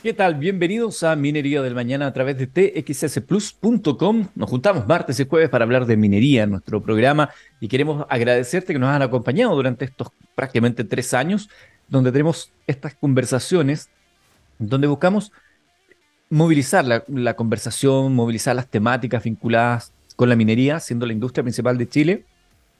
¿Qué tal? Bienvenidos a Minería del Mañana a través de txsplus.com. Nos juntamos martes y jueves para hablar de minería en nuestro programa y queremos agradecerte que nos han acompañado durante estos prácticamente tres años, donde tenemos estas conversaciones, donde buscamos movilizar la, la conversación, movilizar las temáticas vinculadas con la minería, siendo la industria principal de Chile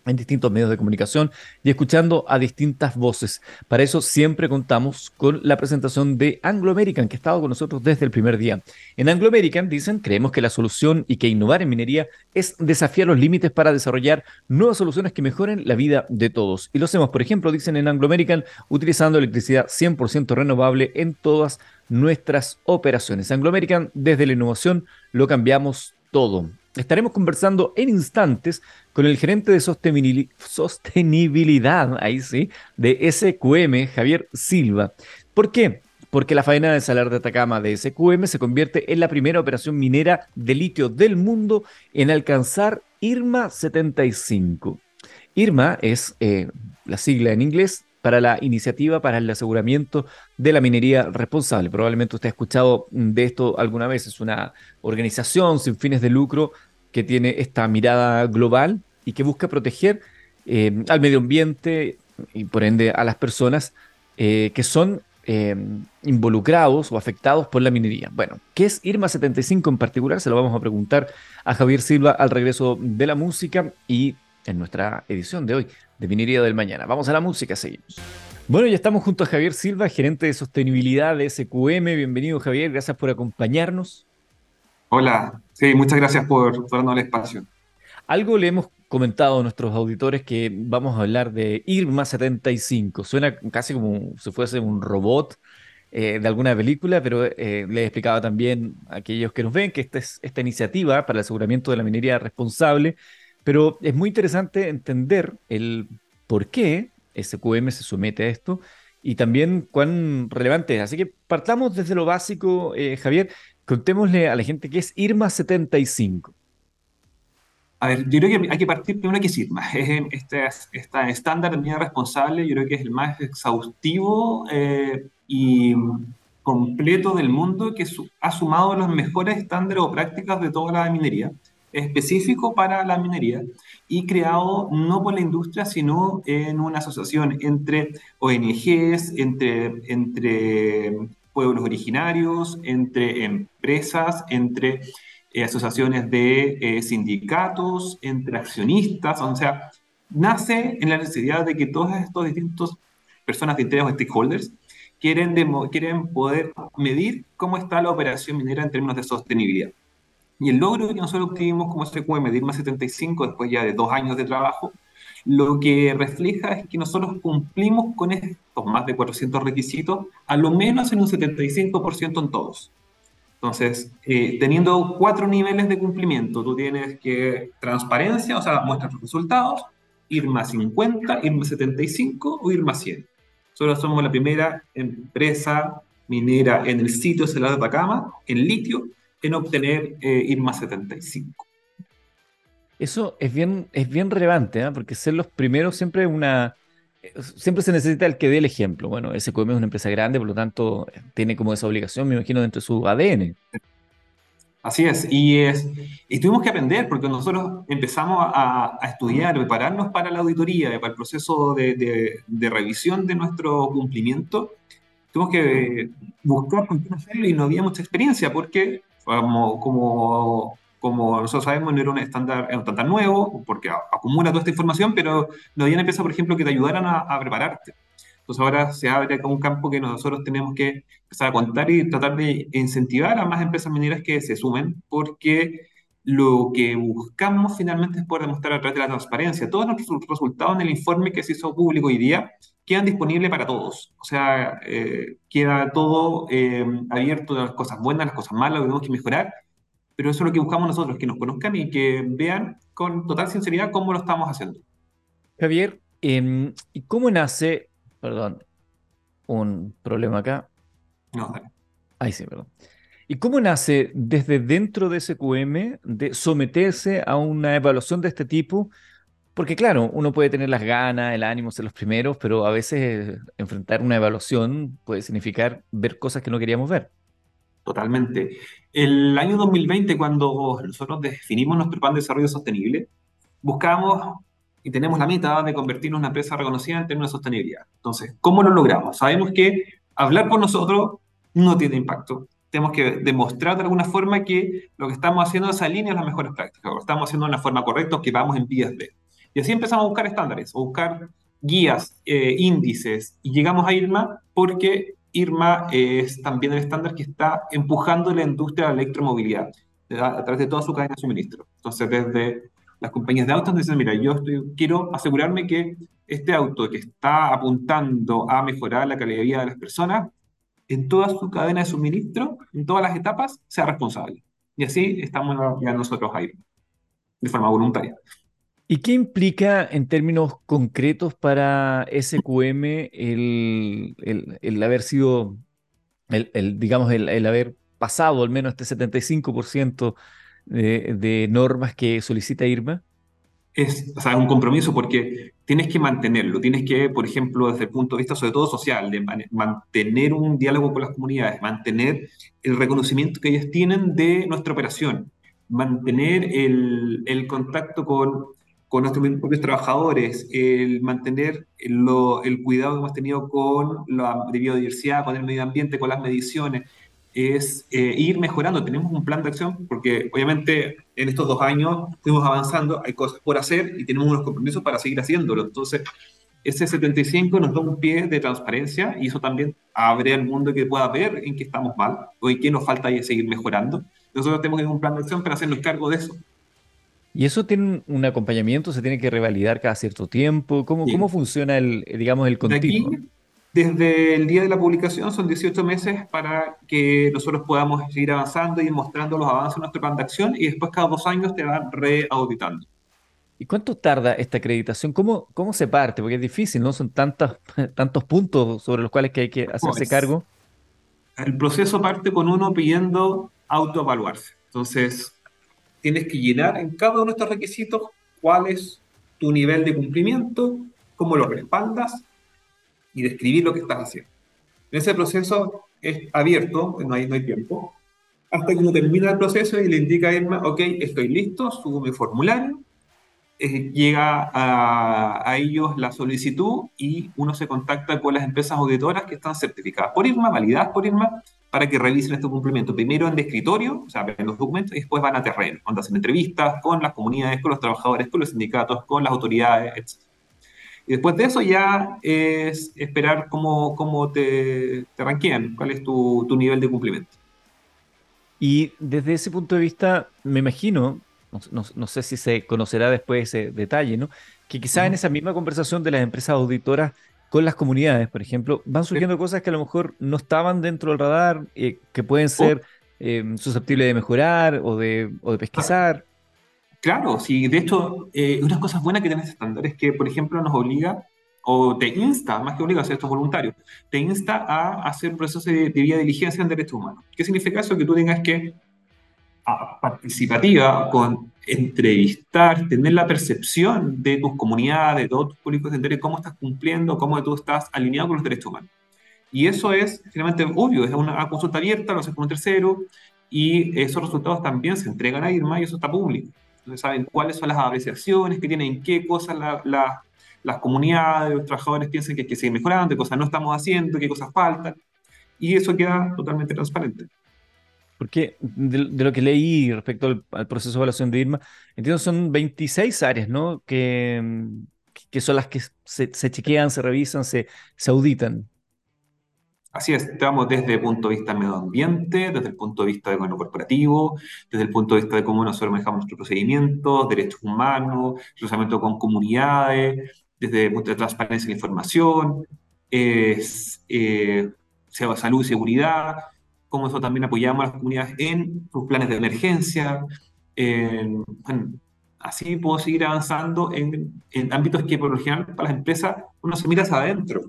en distintos medios de comunicación y escuchando a distintas voces. Para eso siempre contamos con la presentación de Anglo American, que ha estado con nosotros desde el primer día. En Anglo American dicen, creemos que la solución y que innovar en minería es desafiar los límites para desarrollar nuevas soluciones que mejoren la vida de todos. Y lo hacemos, por ejemplo, dicen en Anglo American, utilizando electricidad 100% renovable en todas nuestras operaciones. Anglo American, desde la innovación, lo cambiamos todo. Estaremos conversando en instantes con el gerente de sostenibilidad, ahí sí, de SQM, Javier Silva. ¿Por qué? Porque la faena de Salar de Atacama de SQM se convierte en la primera operación minera de litio del mundo en alcanzar IRMA 75. IRMA es eh, la sigla en inglés para la iniciativa para el aseguramiento de la minería responsable. Probablemente usted ha escuchado de esto alguna vez. Es una organización sin fines de lucro que tiene esta mirada global y que busca proteger eh, al medio ambiente y por ende a las personas eh, que son eh, involucrados o afectados por la minería. Bueno, ¿qué es IRMA 75 en particular? Se lo vamos a preguntar a Javier Silva al regreso de la música y en nuestra edición de hoy de Minería del Mañana. Vamos a la música, seguimos. Bueno, ya estamos junto a Javier Silva, gerente de sostenibilidad de SQM. Bienvenido, Javier. Gracias por acompañarnos. Hola, sí, muchas gracias por, darnos el espacio. Algo le hemos comentado a nuestros auditores que vamos a hablar de IRMA 75. Suena casi como si fuese un robot eh, de alguna película, pero eh, le he explicado también a aquellos que nos ven que esta es esta iniciativa para el aseguramiento de la minería responsable, pero es muy interesante entender el por qué SQM se somete a esto y también cuán relevante es. Así que partamos desde lo básico, eh, Javier. Contémosle a la gente qué es IRMA 75. A ver, yo creo que hay que partir primero que es IRMA. Es este, este estándar de medida responsable, yo creo que es el más exhaustivo eh, y completo del mundo que ha sumado los mejores estándares o prácticas de toda la minería, específico para la minería y creado no por la industria, sino en una asociación entre ONGs, entre, entre pueblos originarios, entre empresas, entre eh, asociaciones de eh, sindicatos, entre accionistas, o sea, nace en la necesidad de que todos estos distintos personas de interés o stakeholders quieren, quieren poder medir cómo está la operación minera en términos de sostenibilidad. Y el logro que nosotros obtuvimos como SQM, medir más 75 después ya de dos años de trabajo, lo que refleja es que nosotros cumplimos con estos más de 400 requisitos, a lo menos en un 75% en todos. Entonces, eh, teniendo cuatro niveles de cumplimiento, tú tienes que transparencia, o sea, muestras los resultados, ir más 50, ir más 75 o ir más 100. Nosotros somos la primera empresa minera en el sitio Salar de Atacama, en litio, en obtener eh, ir más 75. Eso es bien, es bien relevante, ¿eh? porque ser los primeros siempre una, siempre se necesita el que dé el ejemplo. Bueno, SQM es una empresa grande, por lo tanto, tiene como esa obligación, me imagino, dentro de su ADN. Así es, y, es, y tuvimos que aprender porque nosotros empezamos a, a estudiar, prepararnos para la auditoría, para el proceso de, de, revisión de nuestro cumplimiento. Tuvimos que buscar con qué hacerlo y no había mucha experiencia porque como, como como nosotros sabemos, no era un estándar, un estándar nuevo, porque acumula toda esta información, pero no habían empezado, por ejemplo, que te ayudaran a, prepararte. Entonces ahora se abre un campo que nosotros tenemos que empezar a contar y tratar de incentivar a más empresas mineras que se sumen, porque lo que buscamos finalmente es poder demostrar a través de la transparencia. Todos nuestros resultados en el informe que se hizo público hoy día quedan disponibles para todos. O sea, eh, queda todo eh, abierto, las cosas buenas, las cosas malas, lo que tenemos que mejorar pero eso es lo que buscamos nosotros, que nos conozcan y que vean con total sinceridad cómo lo estamos haciendo. Javier, ¿y cómo nace, perdón, un problema acá? No, dale. Ahí sí, perdón. ¿Y cómo nace desde dentro de SQM de someterse a una evaluación de este tipo? Porque claro, uno puede tener las ganas, el ánimo, ser los primeros, pero a veces enfrentar una evaluación puede significar ver cosas que no queríamos ver. Totalmente. El año 2020, cuando nosotros definimos nuestro plan de desarrollo sostenible, buscamos y tenemos la meta de convertirnos en una empresa reconocida en términos de sostenibilidad. Entonces, ¿cómo lo logramos? Sabemos que hablar por nosotros no tiene impacto. Tenemos que demostrar de alguna forma que lo que estamos haciendo es alinea las mejores prácticas, lo estamos haciendo de una forma correcta, que vamos en vías de. Y así empezamos a buscar estándares, a buscar guías, eh, índices, y llegamos a IRMA porque IRMA es también el estándar que está empujando la industria de la electromovilidad a, través de toda su cadena de suministro. Entonces, desde las compañías de autos dicen, mira, yo estoy, quiero asegurarme que este auto que está apuntando a mejorar la calidad de vida de las personas, en toda su cadena de suministro, en todas las etapas, sea responsable. Y así estamos ya nosotros ahí, de forma voluntaria. ¿Y qué implica en términos concretos para SQM el, el, haber sido, el, digamos, el, haber pasado al menos este 75% de, de normas que solicita IRMA? Es, o sea, un compromiso porque tienes que mantenerlo, tienes que, por ejemplo, desde el punto de vista sobre todo social, mantener un diálogo con las comunidades, mantener el reconocimiento que ellas tienen de nuestra operación, mantener el, el contacto con con nuestros propios trabajadores, el mantener el cuidado que hemos tenido con la biodiversidad, con el medio ambiente, con las mediciones, es eh, ir mejorando. Tenemos un plan de acción porque obviamente en estos dos años fuimos avanzando, hay cosas por hacer y tenemos unos compromisos para seguir haciéndolo. Entonces, ese 75 nos da un pie de transparencia y eso también abre al mundo que pueda ver en qué estamos mal o en qué nos falta y seguir mejorando. Nosotros tenemos un plan de acción para hacernos cargo de eso. ¿Y eso tiene un acompañamiento? ¿Se tiene que revalidar cada cierto tiempo? ¿Cómo, ¿cómo funciona el, digamos, el continuo? Desde el día de la publicación son 18 meses para que nosotros podamos seguir avanzando y mostrando los avances de nuestro plan de acción y después cada dos años te van reauditando. ¿Y cuánto tarda esta acreditación? ¿Cómo, cómo se parte? Porque es difícil, ¿no? Son tantos, tantos puntos sobre los cuales que hay que hacerse pues, cargo. El proceso parte con uno pidiendo autoevaluarse. Entonces, tienes que llenar en cada uno de estos requisitos cuál es tu nivel de cumplimiento, cómo lo respaldas y describir lo que estás haciendo. En ese proceso es abierto, no hay, no hay tiempo, hasta que uno termina el proceso y le indica a Irma, ok, estoy listo, subo mi formulario, eh, llega a, a, ellos la solicitud y uno se contacta con las empresas auditoras que están certificadas por IRMA, validadas por IRMA, para que revisen este cumplimiento. Primero en de escritorio, o sea, en los documentos, y después van a terreno, donde hacen entrevistas con las comunidades, con los trabajadores, con los sindicatos, con las autoridades, etc. Y después de eso ya es esperar cómo, cómo te, te ranquean, cuál es tu, tu nivel de cumplimiento. Y desde ese punto de vista, me imagino, no, no, sé si se conocerá después ese detalle, ¿no? Que quizá en esa misma conversación de las empresas auditoras con las comunidades, por ejemplo, van surgiendo cosas que a lo mejor no estaban dentro del radar, eh, que pueden oh. ser eh, susceptibles de mejorar o de, o de pesquisar. Claro, sí, de hecho, eh, una cosa buena que tiene este estándar es que, por ejemplo, nos obliga o te insta, más que obliga a hacer estos voluntarios, te insta a hacer un proceso de, de vía diligencia en derechos humanos. ¿Qué significa eso? Que tú tengas que participativa, con entrevistar, tener la percepción de tus comunidades, de todos tus públicos, entender cómo estás cumpliendo, cómo tú estás alineado con los derechos humanos. Y eso es finalmente obvio, es una consulta abierta, lo haces con un tercero, y esos resultados también se entregan a IRMA y eso está público. Saben cuáles son las apreciaciones que tienen, qué cosas las comunidades, los trabajadores piensan que hay que seguir mejorando, qué cosas no estamos haciendo, qué cosas faltan, y eso queda totalmente transparente. Porque de, lo que leí respecto al, proceso de evaluación de IRMA, entiendo son 26 áreas, ¿no? Que, que son las que se, chequean, se revisan, se, se auditan. Así es, estamos desde el punto de vista medio ambiente, desde el punto de vista de gobierno corporativo, desde el punto de vista de cómo nosotros manejamos nuestros procedimientos, derechos humanos, relacionamiento con comunidades, desde el punto de transparencia de información, eh, salud y seguridad, cómo eso también apoyamos a las comunidades en sus planes de emergencia. así puedo seguir avanzando en, ámbitos que por lo general para las empresas uno se mira hacia adentro.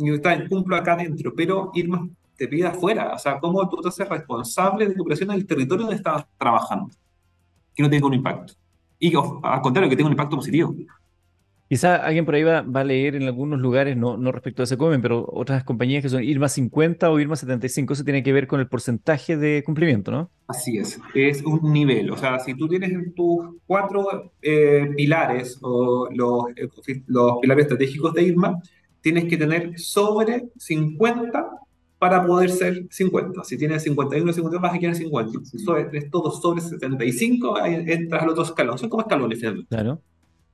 Y está en cumplo acá adentro, pero ir más te pide afuera. O sea, cómo tú te haces responsable de tu operación en el territorio donde estás trabajando, que no tenga un impacto. Y al contrario, que tenga un impacto positivo. Quizá alguien por ahí va, va, a leer en algunos lugares, no, no respecto a ese comen, pero otras compañías que son IRMA 50 o IRMA 75, eso tiene que ver con el porcentaje de cumplimiento, ¿no? Así es, es un nivel. O sea, si tú tienes en tus cuatro eh, pilares o los, los pilares estratégicos de IRMA, tienes que tener sobre 50 para poder ser 50. Si tienes 51 o 52, vas a quedar 50. Si es todo sobre 75, ahí entras al otro escalón. Son como escalones finalmente. Claro.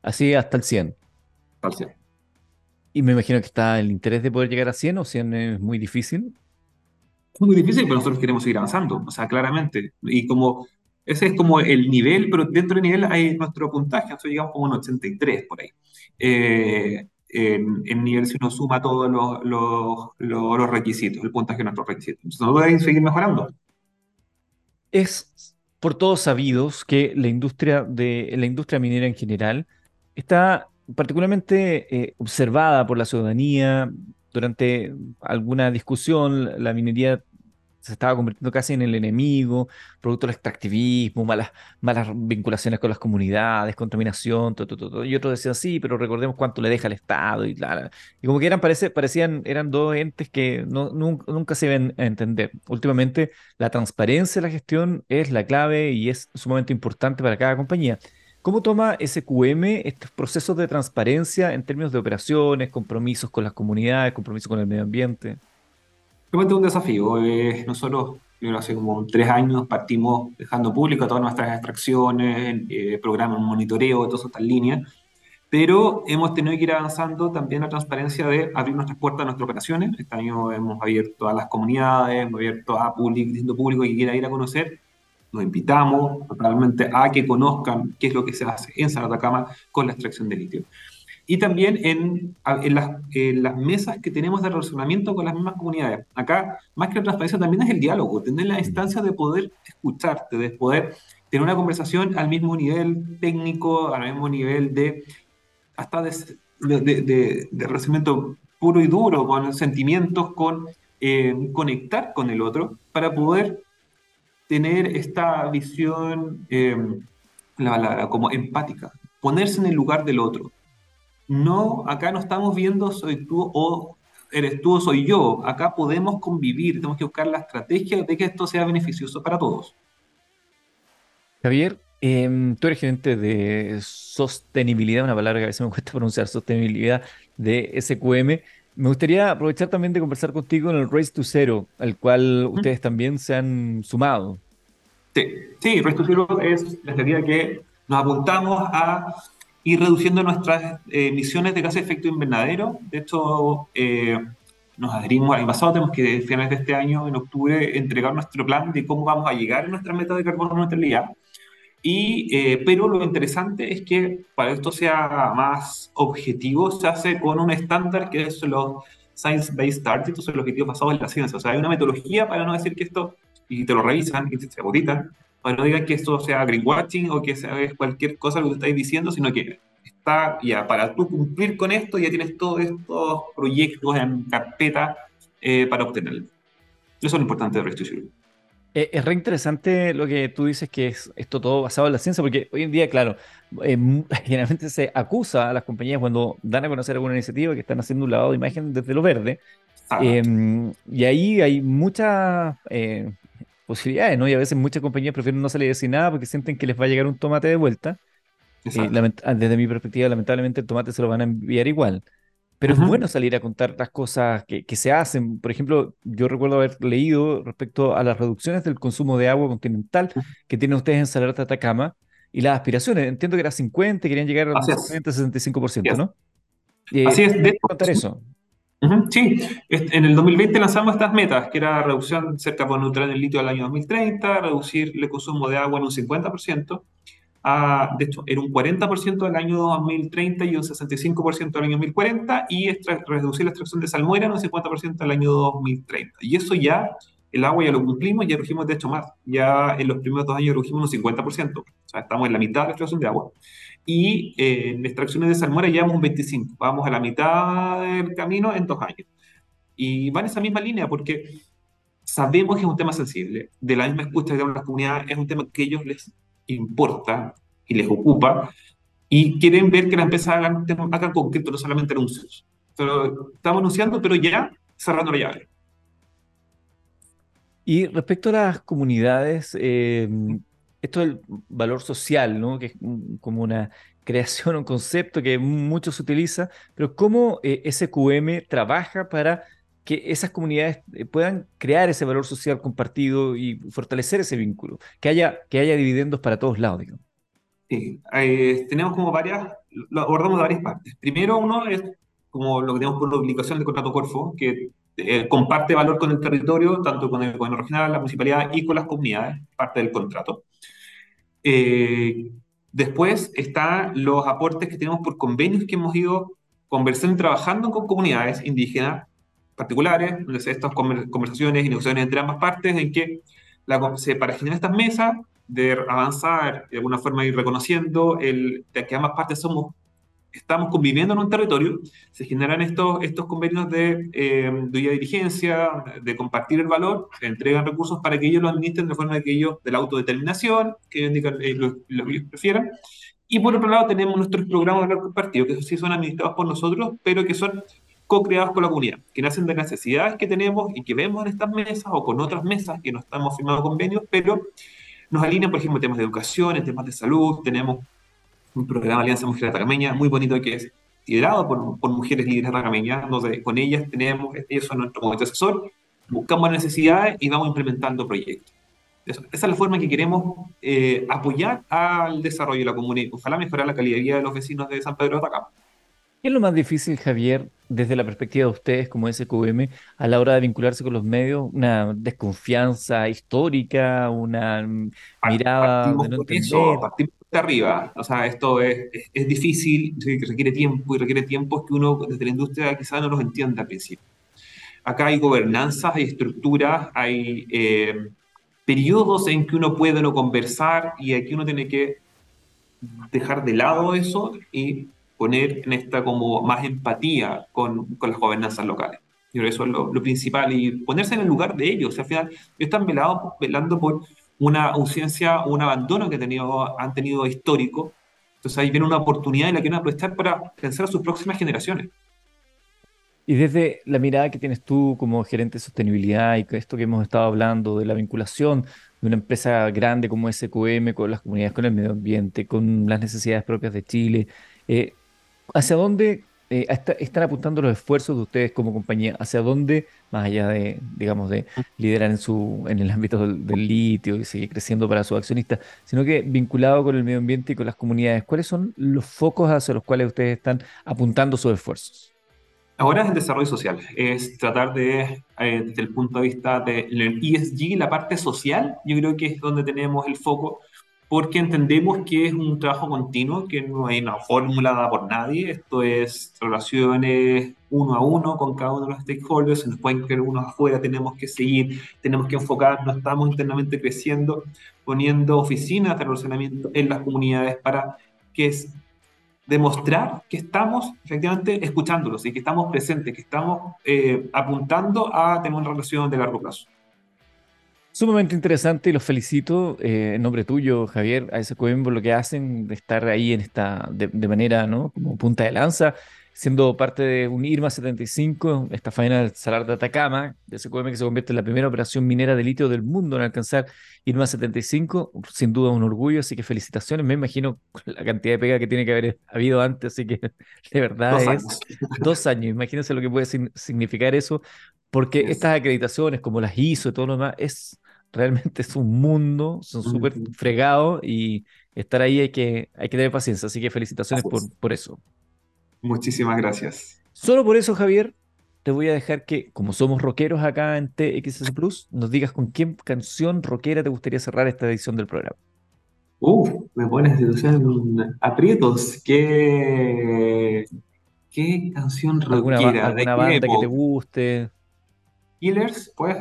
Así hasta el 100. Y me imagino que está el interés de poder llegar a 100 o 100 es muy difícil. Es muy difícil, pero nosotros queremos seguir avanzando, o sea, claramente. Y como ese es como el nivel, pero dentro del nivel hay nuestro puntaje, nosotros llegamos como un 83 por ahí. Eh, en, nivel si uno suma todos los, los, los, requisitos, el puntaje de nuestros requisitos. Entonces, nosotros debemos seguir mejorando. Es por todos sabidos que la industria, de, la industria minera en general está particularmente eh, observada por la ciudadanía durante alguna discusión, la minería se estaba convirtiendo casi en el enemigo, producto del extractivismo, malas, malas vinculaciones con las comunidades, contaminación, todo, todo, todo. Y otros decían, sí, pero recordemos cuánto le deja el Estado y la, Y como que eran, parece, parecían, eran dos entes que no, nunca, nunca, se ven a entender. Últimamente, la transparencia de la gestión es la clave y es sumamente importante para cada compañía. ¿Cómo toma SQM estos procesos de transparencia en términos de operaciones, compromisos con las comunidades, compromisos con el medio ambiente? Realmente un desafío. Eh, nosotros, hace como tres años, partimos dejando público todas nuestras extracciones, eh, programas monitoreo, todo eso está en línea, pero hemos tenido que ir avanzando también la transparencia de abrir nuestras puertas a nuestras operaciones. Este año hemos abierto a las comunidades, hemos abierto a público, distinto público que quiera ir a conocer los invitamos totalmente a que conozcan qué es lo que se hace en San Atacama con la extracción de litio. Y también en, en, las, en, las, mesas que tenemos de relacionamiento con las mismas comunidades. Acá, más que la transparencia, también es el diálogo, tener la instancia de poder escucharte, de poder tener una conversación al mismo nivel técnico, al mismo nivel de hasta de, de, de, de relacionamiento puro y duro, con sentimientos, con eh, conectar con el otro, para poder tener esta visión, la como empática, ponerse en el lugar del otro. No, acá no estamos viendo soy tú o eres tú o soy yo. Acá podemos convivir, tenemos que buscar la estrategia de que esto sea beneficioso para todos. Javier, em, tú eres gerente de sostenibilidad, una palabra que a veces me cuesta pronunciar, sostenibilidad de SQM. Me gustaría aprovechar también de conversar contigo en el Race to Zero, al cual ustedes también se han sumado. Sí, sí Race to Zero es la estrategia que nos apuntamos a ir reduciendo nuestras eh, emisiones de gases de efecto invernadero. De hecho, eh, nos adherimos al año pasado, tenemos que a finales de este año, en octubre, entregar nuestro plan de cómo vamos a llegar a nuestra meta de carbono neutralidad. Y, eh, pero lo interesante es que para esto sea más objetivo, se hace con un estándar que es los Science-Based Targets, son los objetivos basados en la ciencia. O sea, hay una metodología para no decir que esto, y te lo revisan, y te auditan, para no digan que esto sea greenwashing o que sea cualquier cosa que tú estáis diciendo, sino que está ya, para tú cumplir con esto, ya tienes todos estos proyectos en carpeta eh, para obtenerlo. Eso es lo importante de restitución. Eh, es re interesante lo que tú dices, que es esto todo basado en la ciencia, porque hoy en día, claro, eh, generalmente se acusa a las compañías cuando dan a conocer alguna iniciativa que están haciendo un lavado de imagen desde lo verde. Em, y ahí hay muchas eh, posibilidades, ¿no? Y a veces muchas compañías prefieren no salir a decir nada porque sienten que les va a llegar un tomate de vuelta. desde mi perspectiva, lamentablemente el tomate se lo van a enviar igual. Pero es bueno salir a contar las cosas que, que, se hacen. Por ejemplo, yo recuerdo haber leído respecto a las reducciones del consumo de agua continental que tienen ustedes en Salar de Atacama y las aspiraciones. Entiendo que era 50, querían llegar al 60, 65%, ¿no? Eh, Así es. De contar eso. Sí, en el 2020 lanzamos estas metas, que era reducción cerca de neutral del litio al año 2030, reducir el consumo de agua en un 50%, de hecho, era un 40% del año 2030 y un 65% del año 2040, y reducir la extracción de salmuera en un 50% del año 2030. Y eso ya, el agua ya lo cumplimos, ya redujimos de hecho más. Ya en los primeros dos años redujimos un 50%, o sea, estamos en la mitad de la extracción de agua. Y eh, en extracciones de salmuera llevamos un 25%, vamos a la mitad del camino en dos años. Y va en esa misma línea, porque sabemos que es un tema sensible. De la misma escucha que dan las comunidades, es un tema que ellos les importa y les ocupa, y quieren ver que la empresa haga, haga concreto, no solamente anuncios. Pero estamos anunciando, pero ya cerrando la llave. Y respecto a las comunidades, eh, esto es el valor social, ¿no? Que es como una creación, un concepto que mucho se utiliza, pero ¿cómo eh, SQM trabaja para que esas comunidades eh, puedan crear ese valor social compartido y fortalecer ese vínculo, que haya, que haya dividendos para todos lados, digamos? Sí, eh, tenemos como varias, lo abordamos de varias partes. Primero, uno es como lo que tenemos por la obligación de contrato Corfo, que eh, comparte valor con el territorio, tanto con el gobierno regional, la municipalidad y con las comunidades, parte del contrato. Eh, después están los aportes que tenemos por convenios que hemos ido conversando y trabajando con comunidades indígenas particulares, estas conversaciones y negociaciones entre ambas partes, en que la, para generar estas mesas, de avanzar, de alguna forma ir reconociendo el, de que ambas partes somos estamos conviviendo en un territorio, se generan estos, estos convenios de, eh, de dirigencia, de compartir el valor, entregan recursos para que ellos lo administren de forma que ellos, de la autodeterminación, que indican eh, lo, que ellos prefieran. Y por otro lado tenemos nuestros programas de valor compartido, que sí son administrados por nosotros, pero que son co-creados con la comunidad, que nacen de necesidades que tenemos y que vemos en estas mesas o con otras mesas que no estamos firmando convenios, pero nos alinean, por ejemplo, en temas de educación, en temas de salud, tenemos un programa Alianza Mujeres Atacameña muy bonito que es liderado por, por mujeres líderes atacameñas, donde con ellas tenemos, ellos son nuestro comité asesor, buscamos necesidades y vamos implementando proyectos. esa es la forma en que queremos eh, apoyar al desarrollo de la comunidad, ojalá mejorar la calidad de vida de los vecinos de San Pedro de Atacama. ¿Qué es lo más difícil, Javier, desde la perspectiva de ustedes como SQM a la hora de vincularse con los medios? ¿Una desconfianza histórica? ¿Una mirada de no entender? Arriba. O sea, esto es, es, difícil, requiere tiempo y requiere tiempo que uno desde la industria quizás no los entienda al principio. Acá hay gobernanzas, hay estructuras, hay eh, periodos en que uno puede no conversar y aquí uno tiene que dejar de lado eso y poner en esta como más empatía con, con las gobernanzas locales. Yo creo que eso es lo, lo, principal y ponerse en el lugar de ellos. O sea, al final, ellos están velado, velando por una ausencia un abandono que han tenido histórico. Entonces ahí viene una oportunidad y la quieren aprovechar para pensar a sus próximas generaciones. Y desde la mirada que tienes tú como gerente de sostenibilidad y esto que hemos estado hablando de la vinculación de una empresa grande como SQM con las comunidades, con el medio ambiente, con las necesidades propias de Chile, eh, ¿hacia dónde eh, están apuntando los esfuerzos de ustedes como compañía? ¿Hacia dónde, más allá de, digamos, de liderar en, su, en el ámbito del, litio y seguir creciendo para sus accionistas, sino que vinculado con el medio ambiente y con las comunidades, ¿cuáles son los focos hacia los cuales ustedes están apuntando sus esfuerzos? Ahora es el desarrollo social, es tratar de, eh, desde el punto de vista del ESG, la parte social, yo creo que es donde tenemos el foco, porque entendemos que es un trabajo continuo, que no hay una fórmula dada por nadie, esto es relaciones uno a uno con cada uno de los stakeholders, se nos pueden quedar unos afuera, tenemos que seguir, tenemos que enfocar, no estamos internamente creciendo, poniendo oficinas de relacionamiento en las comunidades para que es demostrar que estamos efectivamente escuchándolos y que estamos presentes, que estamos eh, apuntando a tener una relación de largo plazo. Sumamente interesante y los felicito eh, en nombre tuyo, Javier, a SQM por lo que hacen de estar ahí en esta, de, manera, ¿no? Como punta de lanza, siendo parte de un IRMA 75, esta faena del Salar de Atacama, de SQM que se convierte en la primera operación minera de litio del mundo en alcanzar IRMA 75, sin duda un orgullo, así que felicitaciones, me imagino la cantidad de pega que tiene que haber habido antes, así que de verdad es dos años, imagínense lo que puede significar eso, porque estas acreditaciones como las ISO y todo lo demás es realmente es un mundo, son súper fregados y estar ahí hay que, hay que tener paciencia. Así que felicitaciones por, por eso. Muchísimas gracias. Solo por eso, Javier, te voy a dejar que, como somos rockeros acá en TXS Plus, nos digas con qué canción rockera te gustaría cerrar esta edición del programa. Uf, me pones en aprietos. ¿Qué, qué canción rockera? ¿Alguna, alguna banda que te guste? Killers, pues.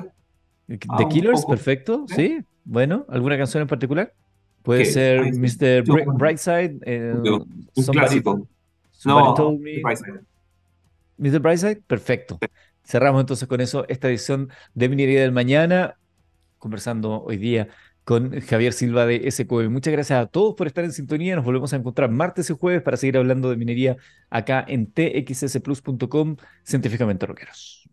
The ah, Killers, perfecto, sí. Bueno, ¿alguna canción en particular? Puede ser Mr. Brightside. Eh, un clásico. no, Mr. Brightside, perfecto. Cerramos entonces con eso esta edición de Minería del Mañana, conversando hoy día con Javier Silva de SQM. Muchas gracias a todos por estar en sintonía. Nos volvemos a encontrar martes y jueves para seguir hablando de minería acá en txsplus.com, científicamente roqueros.